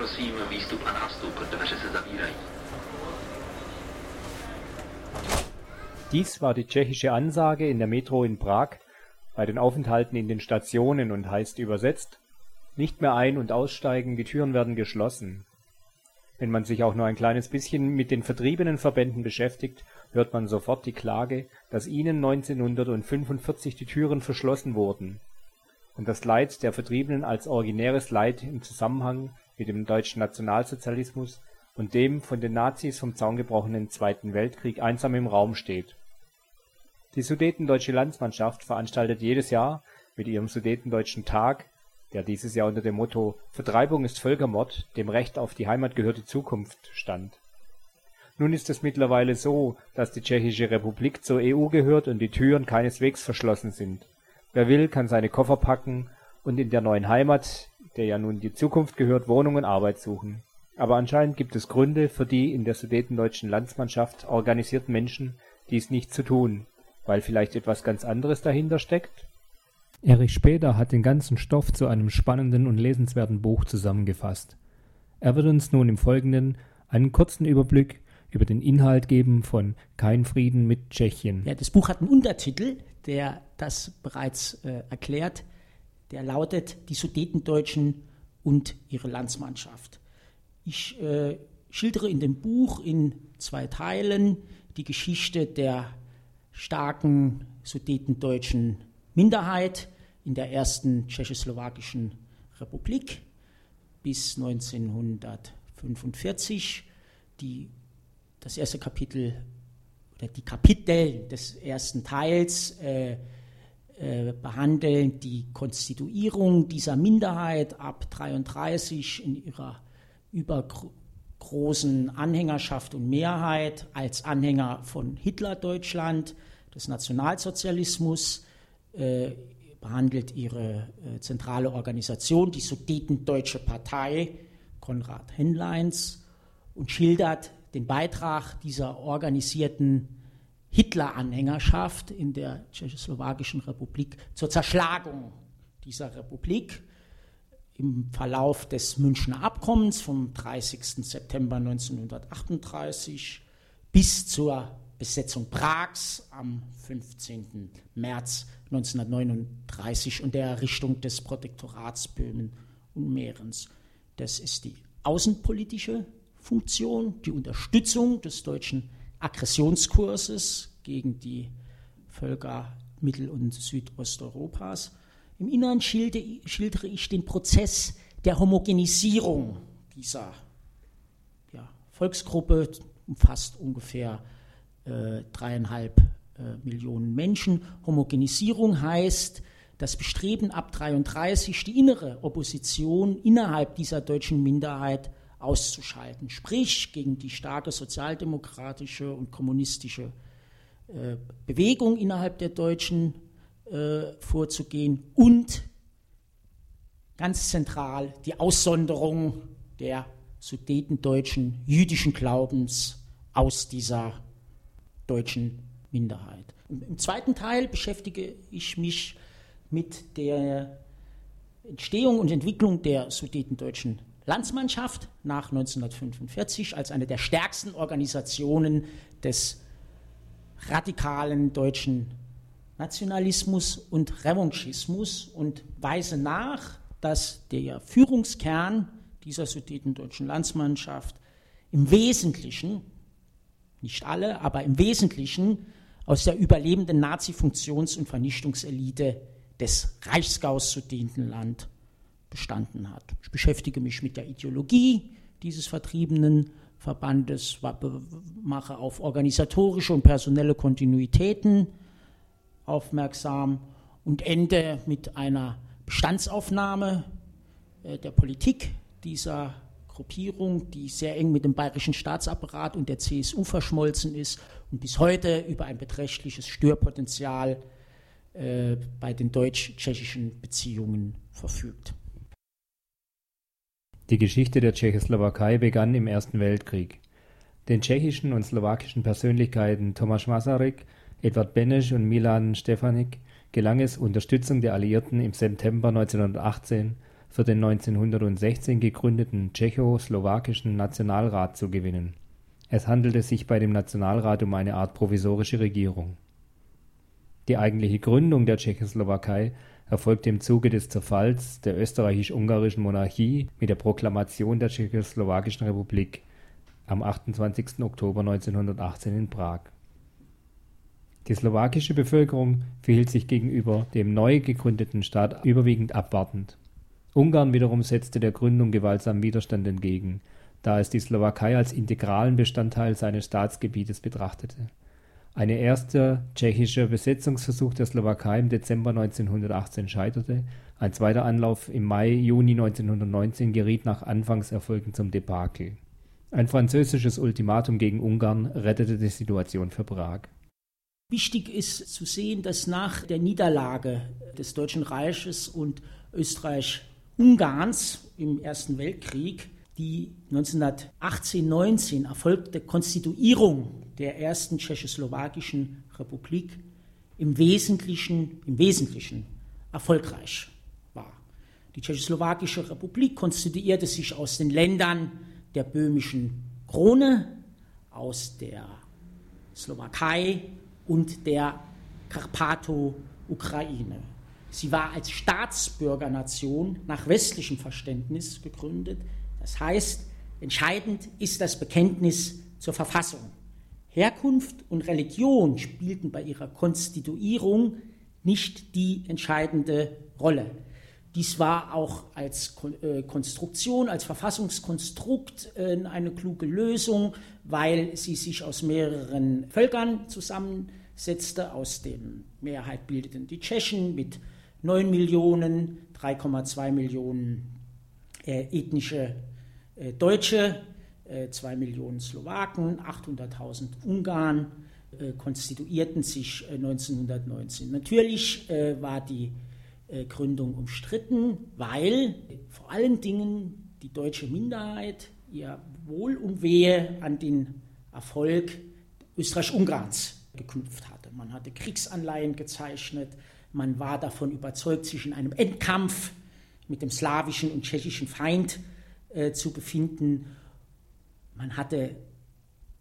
prosím výstup a nástup, dveře se zavírají. Dies war die tschechische Ansage in der Metro in Prag bei den Aufenthalten in den Stationen und heißt übersetzt Nicht mehr ein und aussteigen, die Türen werden geschlossen. Wenn man sich auch nur ein kleines bisschen mit den Vertriebenenverbänden beschäftigt, hört man sofort die Klage, dass ihnen 1945 die Türen verschlossen wurden und das Leid der Vertriebenen als originäres Leid im Zusammenhang mit dem deutschen Nationalsozialismus und dem von den Nazis vom Zaun gebrochenen Zweiten Weltkrieg einsam im Raum steht. Die Sudetendeutsche Landsmannschaft veranstaltet jedes Jahr mit ihrem Sudetendeutschen Tag, der dieses Jahr unter dem Motto „ Vertreibung ist Völkermord – dem Recht auf die Heimat gehört die Zukunft “stand. Nun ist es mittlerweile so, dass die Tschechische Republik zur EU gehört und die Türen keineswegs verschlossen sind. Wer will, kann seine Koffer packen und in der neuen Heimat, der ja nun die Zukunft gehört, Wohnung und Arbeit suchen. Aber anscheinend gibt es Gründe für die in der Sudetendeutschen Landsmannschaft organisierten Menschen, dies nicht zu tun, weil vielleicht etwas ganz anderes dahinter steckt? Erich Späder hat den ganzen Stoff zu einem spannenden und lesenswerten Buch zusammengefasst. Er wird uns nun im Folgenden einen kurzen Überblick über den Inhalt geben von Kein Frieden mit Tschechien. Ja, das Buch hat einen Untertitel, der das bereits äh, erklärt. Der lautet Die Sudetendeutschen und ihre Landsmannschaft. Ich äh, schildere in dem Buch in zwei Teilen die Geschichte der starken sudetendeutschen Minderheit in der ersten tschechoslowakischen Republik bis 1945, die das erste Kapitel oder die Kapitel des ersten Teils äh, behandeln die Konstituierung dieser Minderheit ab 1933 in ihrer übergroßen Anhängerschaft und Mehrheit als Anhänger von Hitler-Deutschland, des Nationalsozialismus, äh, behandelt ihre äh, zentrale Organisation, die Sudetendeutsche Partei Konrad Henleins, und schildert den Beitrag dieser organisierten Hitler-Anhängerschaft in der Tschechoslowakischen Republik zur Zerschlagung dieser Republik im Verlauf des Münchner Abkommens vom 30. September 1938 bis zur Besetzung Prags am 15. März 1939 und der Errichtung des Protektorats Böhmen und Mährens. Das ist die außenpolitische Funktion, die Unterstützung des deutschen Aggressionskurses gegen die Völker Mittel- und Südosteuropas. Im Inneren schildere ich den Prozess der Homogenisierung dieser ja, Volksgruppe, umfasst ungefähr äh, dreieinhalb äh, Millionen Menschen. Homogenisierung heißt das Bestreben ab 1933, die innere Opposition innerhalb dieser deutschen Minderheit auszuschalten, sprich gegen die starke sozialdemokratische und kommunistische äh, Bewegung innerhalb der Deutschen äh, vorzugehen und ganz zentral die Aussonderung der sudetendeutschen jüdischen Glaubens aus dieser deutschen Minderheit. Im zweiten Teil beschäftige ich mich mit der Entstehung und Entwicklung der sudetendeutschen Landsmannschaft nach 1945 als eine der stärksten Organisationen des radikalen deutschen Nationalismus und Revanchismus und weise nach, dass der Führungskern dieser sudetendeutschen Landsmannschaft im Wesentlichen, nicht alle, aber im Wesentlichen aus der überlebenden Nazi-Funktions- und Vernichtungselite des Reichsgaus Sudetenland bestanden hat. Ich beschäftige mich mit der Ideologie dieses vertriebenen Verbandes, mache auf organisatorische und personelle Kontinuitäten aufmerksam und ende mit einer Bestandsaufnahme äh, der Politik dieser Gruppierung, die sehr eng mit dem bayerischen Staatsapparat und der CSU verschmolzen ist und bis heute über ein beträchtliches Störpotenzial äh, bei den deutsch-tschechischen Beziehungen verfügt. Die Geschichte der Tschechoslowakei begann im Ersten Weltkrieg. Den tschechischen und slowakischen Persönlichkeiten Tomáš Masaryk, Edvard Beneš und Milan Stefanik gelang es, Unterstützung der Alliierten im September 1918 für den 1916 gegründeten Tschechoslowakischen Nationalrat zu gewinnen. Es handelte sich bei dem Nationalrat um eine Art provisorische Regierung. Die eigentliche Gründung der Tschechoslowakei erfolgte im Zuge des Zerfalls der österreichisch-ungarischen Monarchie mit der Proklamation der Tschechoslowakischen Republik am 28. Oktober 1918 in Prag. Die slowakische Bevölkerung verhielt sich gegenüber dem neu gegründeten Staat überwiegend abwartend. Ungarn wiederum setzte der Gründung gewaltsam Widerstand entgegen, da es die Slowakei als integralen Bestandteil seines Staatsgebietes betrachtete. Ein erster tschechischer Besetzungsversuch der Slowakei im Dezember 1918 scheiterte, ein zweiter Anlauf im Mai/Juni 1919 geriet nach Anfangserfolgen zum Debakel. Ein französisches Ultimatum gegen Ungarn rettete die Situation für Prag. Wichtig ist zu sehen, dass nach der Niederlage des Deutschen Reiches und Österreich-Ungarns im Ersten Weltkrieg die 1918-19 erfolgte Konstituierung der ersten tschechoslowakischen Republik im Wesentlichen, im Wesentlichen erfolgreich war. Die tschechoslowakische Republik konstituierte sich aus den Ländern der böhmischen Krone, aus der Slowakei und der Karpato-Ukraine. Sie war als Staatsbürgernation nach westlichem Verständnis gegründet. Das heißt, entscheidend ist das Bekenntnis zur Verfassung. Herkunft und Religion spielten bei ihrer Konstituierung nicht die entscheidende Rolle. Dies war auch als äh, Konstruktion, als Verfassungskonstrukt äh, eine kluge Lösung, weil sie sich aus mehreren Völkern zusammensetzte. Aus dem Mehrheit bildeten die Tschechen mit 9 Millionen, 3,2 Millionen äh, ethnische Deutsche, 2 Millionen Slowaken, 800.000 Ungarn konstituierten sich 1919. Natürlich war die äh, Gründung umstritten, weil vor allen Dingen die deutsche Minderheit ihr Wohl und Wehe an den Erfolg Österreich-Ungarns geknüpft hatte. Man hatte Kriegsanleihen gezeichnet, man war davon überzeugt, sich in einem Endkampf mit dem slawischen und tschechischen Feind äh, zu befinden. Man hatte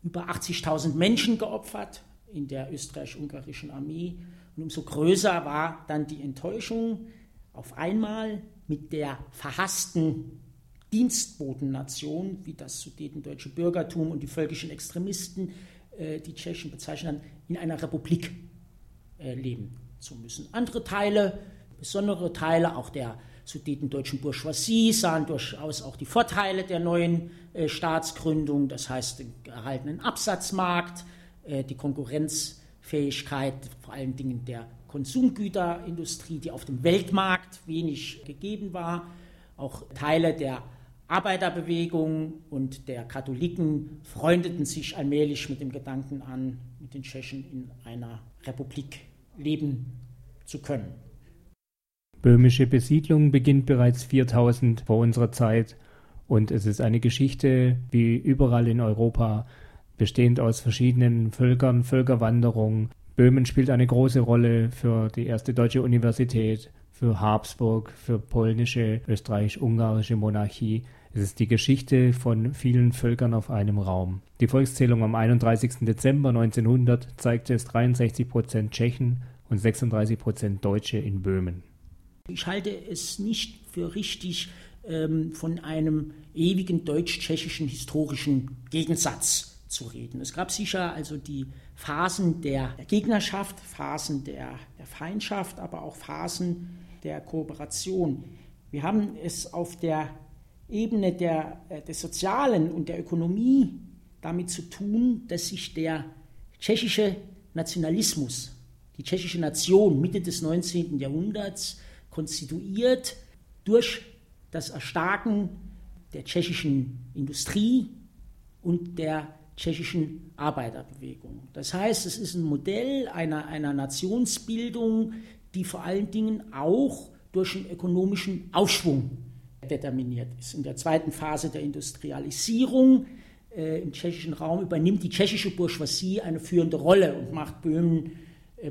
über 80.000 Menschen geopfert in der österreich-ungarischen Armee und umso größer war dann die Enttäuschung auf einmal mit der verhassten Dienstbotennation, wie das Sudetendeutsche Bürgertum und die völkischen Extremisten äh, die Tschechen bezeichnen, in einer Republik äh, leben zu müssen. Andere Teile, besondere Teile auch der sudetendeutschen Bourgeoisie sahen durchaus auch die Vorteile der neuen äh, Staatsgründung, das heißt den erhaltenen Absatzmarkt, äh, die Konkurrenz Fähigkeit vor allen Dingen der Konsumgüterindustrie, die auf dem Weltmarkt wenig gegeben war. Auch Teile der Arbeiterbewegung und der Katholiken freundeten sich allmählich mit dem Gedanken an, mit den Tschechen in einer Republik leben zu können. Böhmische Besiedlung beginnt bereits 4000 vor unserer Zeit und es ist eine Geschichte wie überall in Europa bestehend aus verschiedenen Völkern, Völkerwanderung. Böhmen spielt eine große Rolle für die erste deutsche Universität, für Habsburg, für polnische, österreichisch-ungarische Monarchie. Es ist die Geschichte von vielen Völkern auf einem Raum. Die Volkszählung am 31. Dezember 1900 zeigte es 63 Prozent Tschechen und 36 Prozent Deutsche in Böhmen. Ich halte es nicht für richtig, ähm, von einem ewigen deutsch-tschechischen historischen Gegensatz zu reden. Es gab sicher also die Phasen der Gegnerschaft, Phasen der, der Feindschaft, aber auch Phasen der Kooperation. Wir haben es auf der Ebene der, äh, des Sozialen und der Ökonomie damit zu tun, dass sich der tschechische Nationalismus, die tschechische Nation Mitte des 19. Jahrhunderts konstituiert durch das Erstarken der tschechischen Industrie und der tschechischen Arbeiterbewegung. Das heißt, es ist ein Modell einer, einer Nationsbildung, die vor allen Dingen auch durch einen ökonomischen Aufschwung determiniert ist. In der zweiten Phase der Industrialisierung äh, im tschechischen Raum übernimmt die tschechische Bourgeoisie eine führende Rolle und macht Böhmen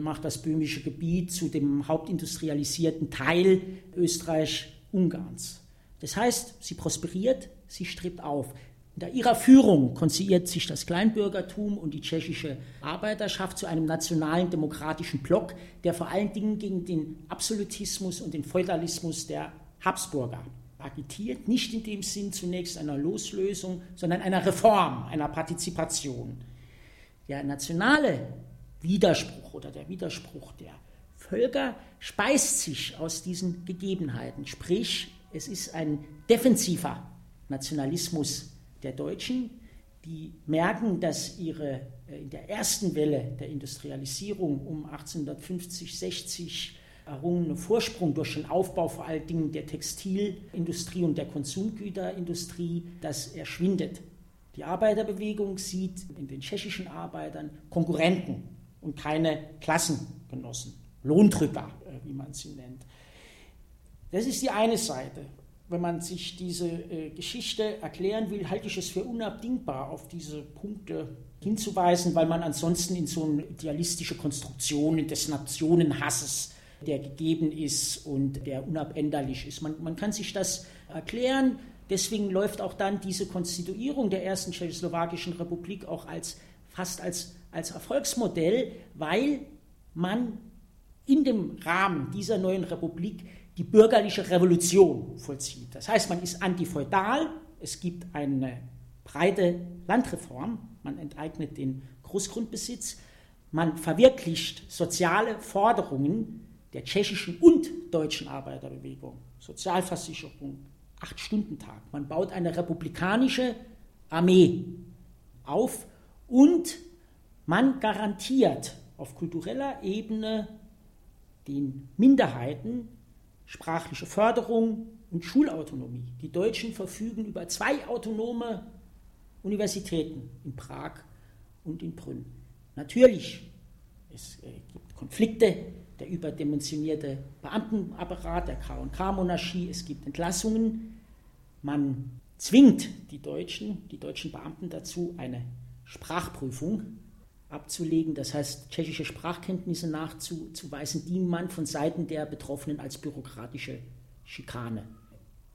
macht das böhmische Gebiet zu dem hauptindustrialisierten Teil Österreich-Ungarns. Das heißt, sie prosperiert, sie strebt auf. Unter ihrer Führung konstruiert sich das Kleinbürgertum und die tschechische Arbeiterschaft zu einem nationalen demokratischen Block, der vor allen Dingen gegen den Absolutismus und den Feudalismus der Habsburger agitiert, nicht in dem Sinn zunächst einer Loslösung, sondern einer Reform, einer Partizipation. Der nationale Widerspruch oder der Widerspruch der Völker speist sich aus diesen Gegebenheiten, sprich es ist ein defensiver Nationalismus der Deutschen, die merken, dass ihre äh, in der ersten Welle der Industrialisierung um 1850, 60 errungene Vorsprung durch den Aufbau vor allen Dingen der Textilindustrie und der Konsumgüterindustrie, das erschwindet. Die Arbeiterbewegung sieht in den tschechischen Arbeitern Konkurrenten und keine Klassengenossen, Lohndrücker, äh, wie man sie nennt. Das ist die eine Seite wenn man sich diese äh, Geschichte erklären will, halte ich es für unabdingbar, auf diese Punkte hinzuweisen, weil man ansonsten in so eine idealistische Konstruktion des Nationenhasses, der gegeben ist und der unabänderlich ist. Man, man kann sich das erklären. Deswegen läuft auch dann diese Konstituierung der ersten tschechoslowakischen Republik auch als, fast als, als Erfolgsmodell, weil man in dem Rahmen dieser neuen Republik die bürgerliche Revolution vollzieht. Das heißt, man ist antifeudal, es gibt eine breite Landreform, man enteignet den Großgrundbesitz, man verwirklicht soziale Forderungen der tschechischen und deutschen Arbeiterbewegung, Sozialversicherung, Acht-Stunden-Tag. Man baut eine republikanische Armee auf und man garantiert auf kultureller Ebene den Minderheiten sprachliche Förderung und Schulautonomie. Die Deutschen verfügen über zwei autonome Universitäten in Prag und in Brünn. Natürlich, es äh, gibt Konflikte, der überdimensionierte Beamtenapparat der KK-Monarchie, es gibt Entlassungen. Man zwingt die Deutschen, die deutschen Beamten dazu, eine Sprachprüfung abzulegen, das heißt tschechische Sprachkenntnisse nachzuweisen, die man von Seiten der Betroffenen als bürokratische Schikane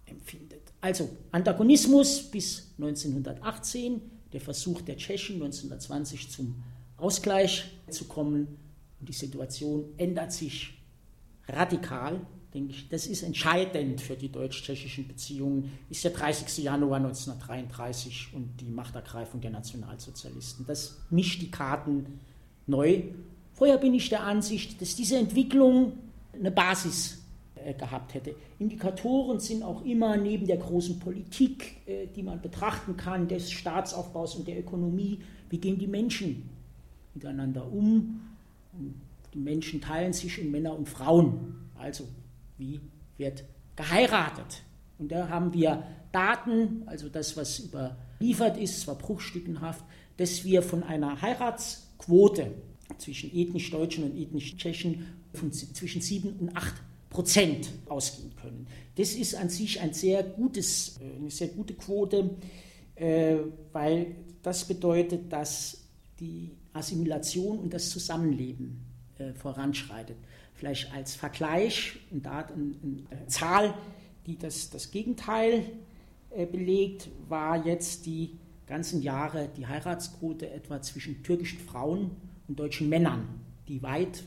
empfindet. Also Antagonismus bis 1918, der Versuch der Tschechen 1920 zum Ausgleich zu kommen. Und die Situation ändert sich radikal denke ich, das ist entscheidend für die deutsch-tschechischen Beziehungen, ist der 30. Januar 1933 und die Machtergreifung der Nationalsozialisten. Das mischt die Karten neu. Vorher bin ich der Ansicht, dass diese Entwicklung eine Basis äh, gehabt hätte. Indikatoren sind auch immer neben der großen Politik, äh, die man betrachten kann, des Staatsaufbaus und der Ökonomie, wie gehen die Menschen miteinander um. Die Menschen teilen sich in Männer und Frauen. Also wie wird geheiratet. Und da haben wir Daten, also das, was überliefert ist, zwar bruchstückenhaft, dass wir von einer Heiratsquote zwischen ethnisch Deutschen und ethnisch Tschechen von zwischen 7 und 8 Prozent ausgehen können. Das ist an sich ein sehr gutes, äh, eine sehr gute Quote, äh, weil das bedeutet, dass die Assimilation und das Zusammenleben äh, voranschreitet vielleicht als Vergleich und da eine Zahl, die das, das Gegenteil äh, belegt, war jetzt die ganzen Jahre die Heiratsquote etwa zwischen türkischen Frauen und deutschen Männern, die weit,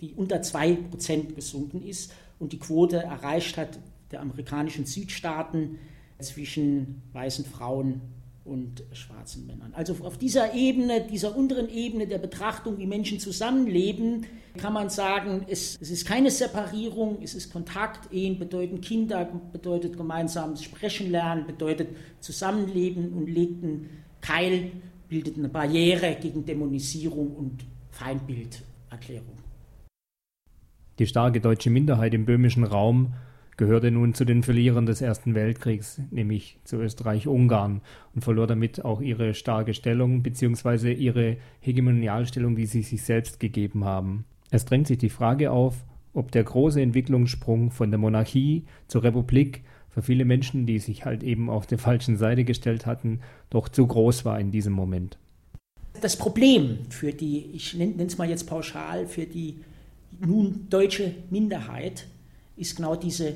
die unter 2% gesunken ist und die Quote erreicht hat der amerikanischen Südstaaten zwischen weißen Frauen und schwarzen Männern. Also auf dieser Ebene, dieser unteren Ebene der Betrachtung, wie Menschen zusammenleben, kann man sagen, es, es ist keine Separierung, es ist Kontakt. Ehen bedeuten Kinder, bedeutet gemeinsames Sprechen lernen, bedeutet Zusammenleben und legt einen Keil, bildet eine Barriere gegen Dämonisierung und Feindbilderklärung. Die starke deutsche Minderheit im böhmischen Raum gehörte nun zu den Verlierern des Ersten Weltkriegs, nämlich zu Österreich-Ungarn, und verlor damit auch ihre starke Stellung bzw. ihre Hegemonialstellung, die sie sich selbst gegeben haben. Es drängt sich die Frage auf, ob der große Entwicklungssprung von der Monarchie zur Republik für viele Menschen, die sich halt eben auf der falschen Seite gestellt hatten, doch zu groß war in diesem Moment. Das Problem für die, ich nenne es mal jetzt pauschal, für die nun deutsche Minderheit ist genau diese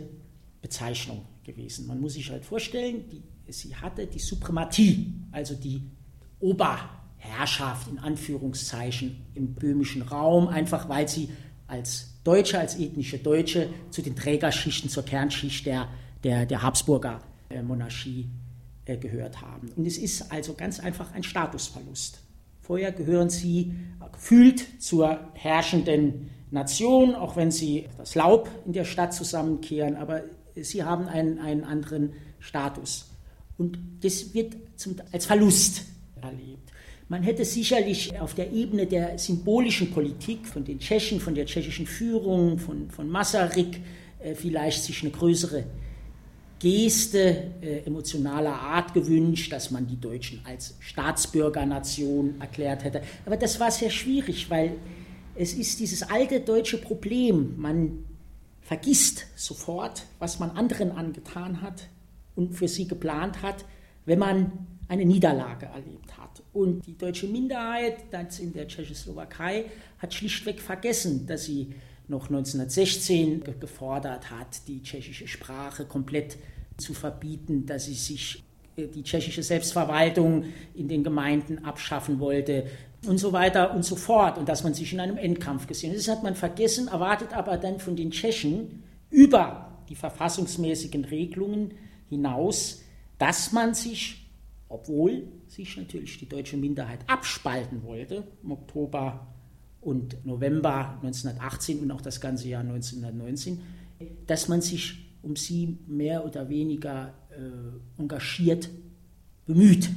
Bezeichnung. gewesen. Man muss sich halt vorstellen, die, sie hatte die Suprematie, also die Oberherrschaft in Anführungszeichen im böhmischen Raum, einfach weil sie als Deutsche, als ethnische Deutsche zu den Trägerschichten, zur Kernschicht der, der, der Habsburger äh, Monarchie äh, gehört haben. Und es ist also ganz einfach ein Statusverlust. Vorher gehören sie gefühlt zur herrschenden Nation, auch wenn sie das Laub in der Stadt zusammenkehren, aber sie haben einen, einen anderen Status. Und das wird zum, als Verlust erlebt. Man hätte sicherlich auf der Ebene der symbolischen Politik von den Tschechen, von der tschechischen Führung, von, von Masaryk äh, vielleicht sich eine größere Geste äh, emotionaler Art gewünscht, dass man die Deutschen als Staatsbürgernation erklärt hätte. Aber das war sehr schwierig, weil es ist dieses alte deutsche Problem. Man vergisst sofort, was man anderen angetan hat und für sie geplant hat, wenn man eine Niederlage erlebt hat. Und die deutsche Minderheit, das in der Tschechoslowakei, hat schlichtweg vergessen, dass sie noch 1916 gefordert hat, die tschechische Sprache komplett zu verbieten, dass sie sich äh, die tschechische Selbstverwaltung in den Gemeinden abschaffen wollte und so weiter und so fort und dass man sich in einem Endkampf gesehen hat. Das hat man vergessen, erwartet aber dann von den Tschechen über die verfassungsmäßigen Regelungen hinaus, dass man sich, obwohl sich natürlich die deutsche Minderheit abspalten wollte, im Oktober und November 1918 und auch das ganze Jahr 1919, dass man sich um sie mehr oder weniger äh, engagiert bemüht,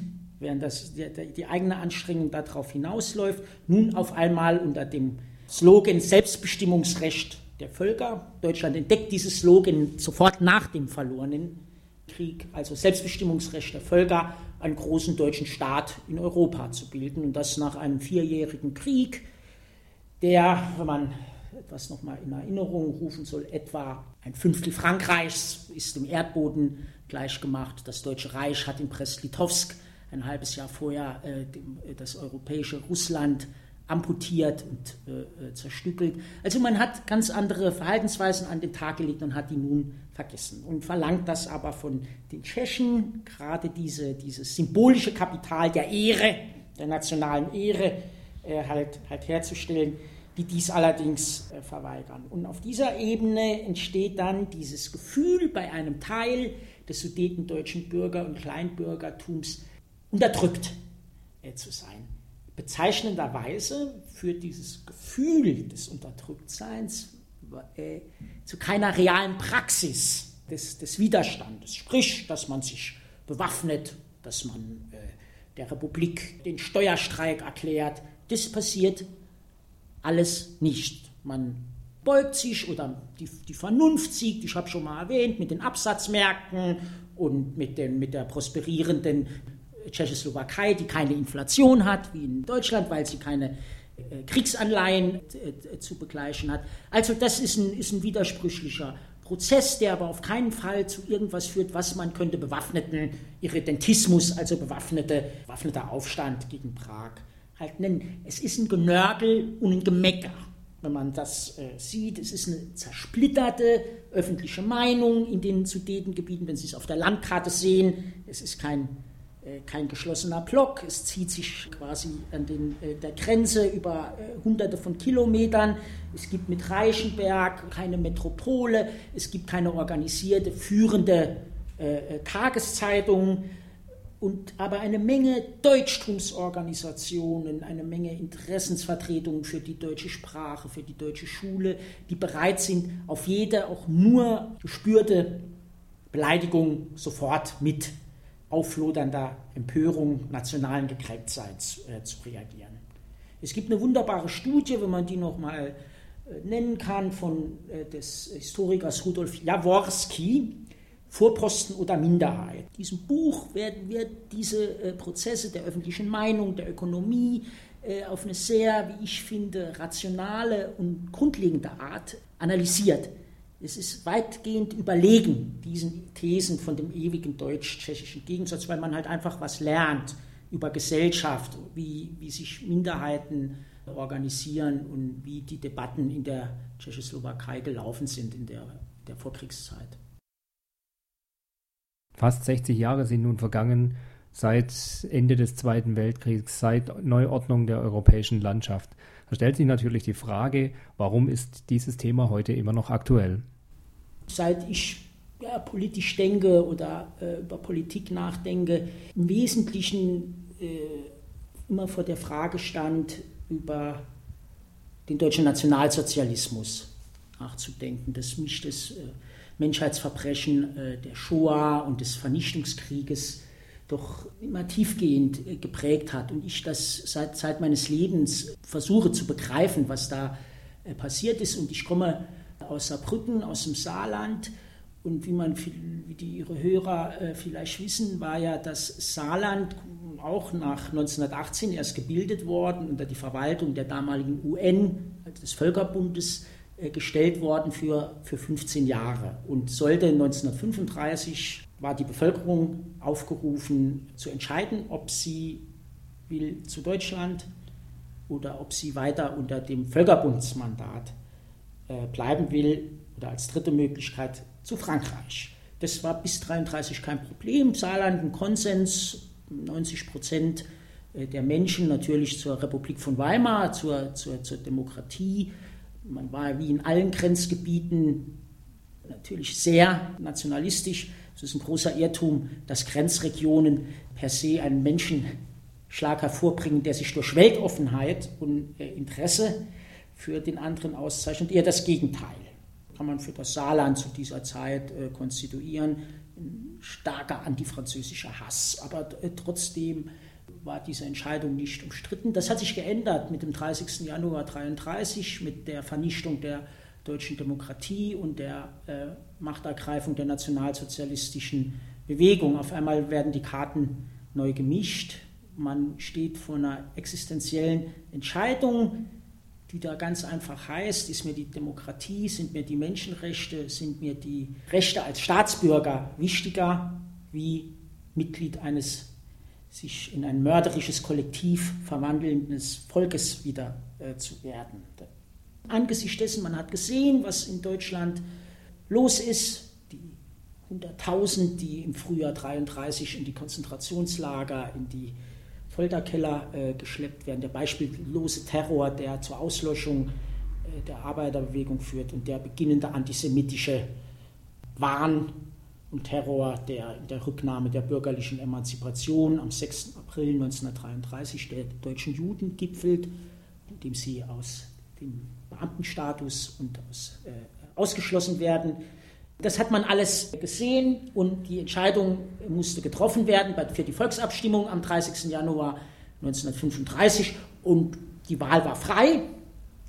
während das, die, die eigene Anstrengung darauf hinausläuft, nun auf einmal unter dem Slogan Selbstbestimmungsrecht der Völker. Deutschland entdeckt dieses Slogan sofort nach dem verlorenen Krieg, also Selbstbestimmungsrecht der Völker, einen großen deutschen Staat in Europa zu bilden. Und das nach einem vierjährigen Krieg, der, wenn man etwas nochmal in Erinnerung rufen soll, etwa ein Fünftel Frankreichs ist dem Erdboden gleichgemacht. Das Deutsche Reich hat in Brest-Litovsk ein halbes Jahr vorher äh, äh, das europäische Russland amputiert und äh, äh, zerstückelt. Also man hat ganz andere Verhaltensweisen an den Tag gelegt und hat die nun vergessen und verlangt das aber von den Tschechen, gerade diese, dieses symbolische Kapital der Ehre, der nationalen Ehre äh, halt, halt herzustellen, die dies allerdings äh, verweigern. Und auf dieser Ebene entsteht dann dieses Gefühl bei einem Teil des sudetendeutschen Bürger- und Kleinbürgertums, unterdrückt äh, zu sein. Bezeichnenderweise führt dieses Gefühl des Unterdrücktseins äh, zu keiner realen Praxis des, des, Widerstandes, sprich, dass man sich bewaffnet, dass man äh, der Republik den Steuerstreik erklärt. Das passiert alles nicht. Man beugt sich oder die, die Vernunft siegt, ich habe schon mal erwähnt, mit den Absatzmärkten und mit, den, mit der prosperierenden Tschechoslowakei, die keine Inflation hat, wie in Deutschland, weil sie keine äh, Kriegsanleihen äh, zu begleichen hat. Also das ist ein, ist ein widersprüchlicher Prozess, der aber auf keinen Fall zu irgendwas führt, was man könnte bewaffneten Irredentismus, also bewaffnete, bewaffneter Aufstand gegen Prag halt nennen. Es ist ein Genörgel und ein Gemecker, wenn man das äh, sieht. Es ist eine zersplitterte öffentliche Meinung in den Sudetengebieten, wenn Sie es auf der Landkarte sehen. Es ist kein, äh, kein geschlossener Block, es zieht sich quasi an den, äh, der Grenze über äh, hunderte von Kilometern. Es gibt mit Reichenberg keine Metropole, es gibt keine organisierte, führende äh, äh, Tageszeitung. Und aber eine Menge Deutschtumsorganisationen, eine Menge Interessensvertretungen für die deutsche Sprache, für die deutsche Schule, die bereit sind, auf jede auch nur gespürte Beleidigung sofort mit auflodernder Empörung nationalen Gekränktseins äh, zu reagieren. Es gibt eine wunderbare Studie, wenn man die nochmal äh, nennen kann, von äh, des Historikers Rudolf Jaworski, Vorposten oder Minderheit. In diesem Buch werden wir diese äh, Prozesse der öffentlichen Meinung, der Ökonomie äh, auf eine sehr, wie ich finde, rationale und grundlegende Art analysiert. Es ist weitgehend überlegen, diesen Thesen von dem ewigen deutsch-tschechischen Gegensatz, weil man halt einfach was lernt über Gesellschaft, wie, wie sich Minderheiten organisieren und wie die Debatten in der Tschechoslowakei gelaufen sind in der, der Vorkriegszeit. Fast 60 Jahre sind nun vergangen seit Ende des Zweiten Weltkriegs, seit Neuordnung der europäischen Landschaft. Da stellt sich natürlich die Frage, warum ist dieses Thema heute immer noch aktuell? Seit ich ja, politisch denke oder äh, über Politik nachdenke, im Wesentlichen äh, immer vor der Frage stand, über den deutschen Nationalsozialismus nachzudenken, dass mich das äh, Menschheitsverbrechen äh, der Shoah und des Vernichtungskrieges doch immer tiefgehend äh, geprägt hat und ich das seit Zeit meines Lebens versuche zu begreifen, was da äh, passiert ist. Und ich komme aus Saarbrücken, aus dem Saarland. Und wie man, wie die Ihre Hörer äh, vielleicht wissen, war ja das Saarland auch nach 1918 erst gebildet worden unter die Verwaltung der damaligen UN, also des Völkerbundes, gestellt worden für, für 15 Jahre und sollte 1935 war die Bevölkerung aufgerufen zu entscheiden, ob sie will zu Deutschland oder ob sie weiter unter dem Völkerbundsmandat äh, bleiben will oder als dritte Möglichkeit zu Frankreich. Das war bis 1933 kein Problem. Saarland ein Konsens, 90 Prozent äh, der Menschen natürlich zur Republik von Weimar, zur, zur, zur Demokratie. Man war wie in allen Grenzgebieten natürlich sehr nationalistisch es ist ein großer Irrtum, dass Grenzregionen per se einen Menschenschlag hervorbringen, der sich durch Weltoffenheit und äh, Interesse für den anderen auszeichnet. Eher das Gegenteil kann man für das Saarland zu dieser Zeit äh, konstituieren. Ein starker antifranzösischer Hass, aber äh, trotzdem war diese Entscheidung nicht umstritten. Das hat sich geändert mit dem 30. Januar 1933, mit der Vernichtung der deutschen Demokratie und der äh, Machtergreifung der nationalsozialistischen Bewegung. Auf einmal werden die Karten neu gemischt. Man steht vor einer existenziellen Entscheidung, die da ganz einfach heißt, ist mir die Demokratie, sind mir die Menschenrechte, sind mir die Rechte als Staatsbürger wichtiger wie Mitglied eines sich in ein mörderisches Kollektiv verwandelndes Volkes wieder äh, zu werden. Angesichts dessen, man hat gesehen, was in Deutschland los ist, die 100.000, die im Frühjahr 33 in die Konzentrationslager, in die Folterkeller äh, geschleppt werden, der beispiellose Terror, der zur Auslöschung äh, der Arbeiterbewegung führt und der beginnende antisemitische Wahn und Terror, der der Rücknahme der bürgerlichen Emanzipation am 6. April 1933 der deutschen Juden gipfelt, indem sie aus dem Beamtenstatus und aus, äh, ausgeschlossen werden. Das hat man alles gesehen und die Entscheidung musste getroffen werden für die Volksabstimmung am 30. Januar 1935 und die Wahl war frei,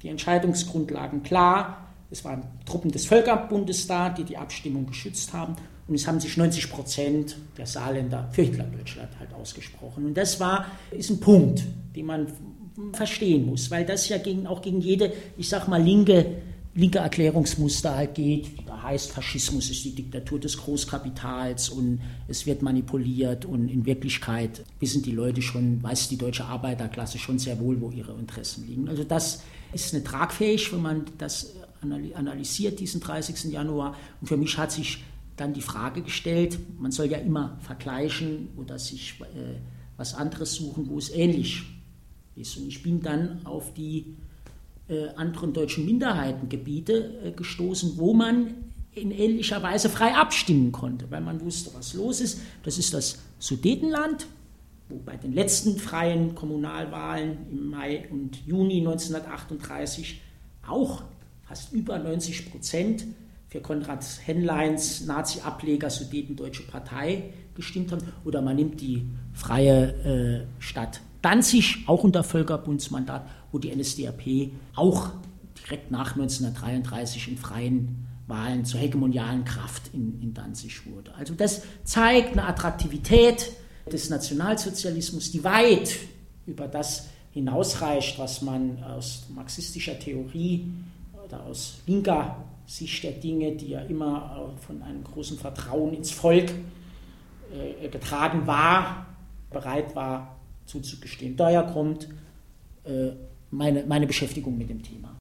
die Entscheidungsgrundlagen klar. Es waren Truppen des Völkerbundes da, die die Abstimmung geschützt haben und es haben sich 90 Prozent der Saarländer für Hitlerdeutschland halt ausgesprochen. Und das war, ist ein Punkt, den man verstehen muss, weil das ja gegen, auch gegen jede, ich sag mal, linke, linke Erklärungsmuster halt geht. Heißt, Faschismus ist die Diktatur des Großkapitals und es wird manipuliert und in Wirklichkeit wissen die Leute schon, weiß die deutsche Arbeiterklasse schon sehr wohl, wo ihre Interessen liegen. Also das ist nicht tragfähig, wenn man das analysiert, diesen 30. Januar. Und für mich hat sich dann die Frage gestellt, man soll ja immer vergleichen oder sich äh, was anderes suchen, wo es ähnlich ist. Und ich bin dann auf die äh, anderen deutschen Minderheitengebiete äh, gestoßen, wo man in ähnlicher Weise frei abstimmen konnte, weil man wusste, was los ist. Das ist das Sudetenland, wo bei den letzten freien Kommunalwahlen im Mai und Juni 1938 auch fast über 90 Prozent für Konrad Henleins Nazi-Ableger Sudetendeutsche Partei gestimmt haben. Oder man nimmt die freie äh, Stadt Danzig, auch unter Völkerbundsmandat, wo die NSDAP auch direkt nach 1933 in freien Wahlen zur hegemonialen Kraft in, in Danzig wurde. Also das zeigt eine Attraktivität des Nationalsozialismus, die weit über das hinausreicht, was man aus marxistischer Theorie oder aus linker Sicht der Dinge, die ja immer von einem großen Vertrauen ins Volk äh, getragen war, bereit war zuzugestehen. Daher kommt äh, meine, meine Beschäftigung mit dem Thema.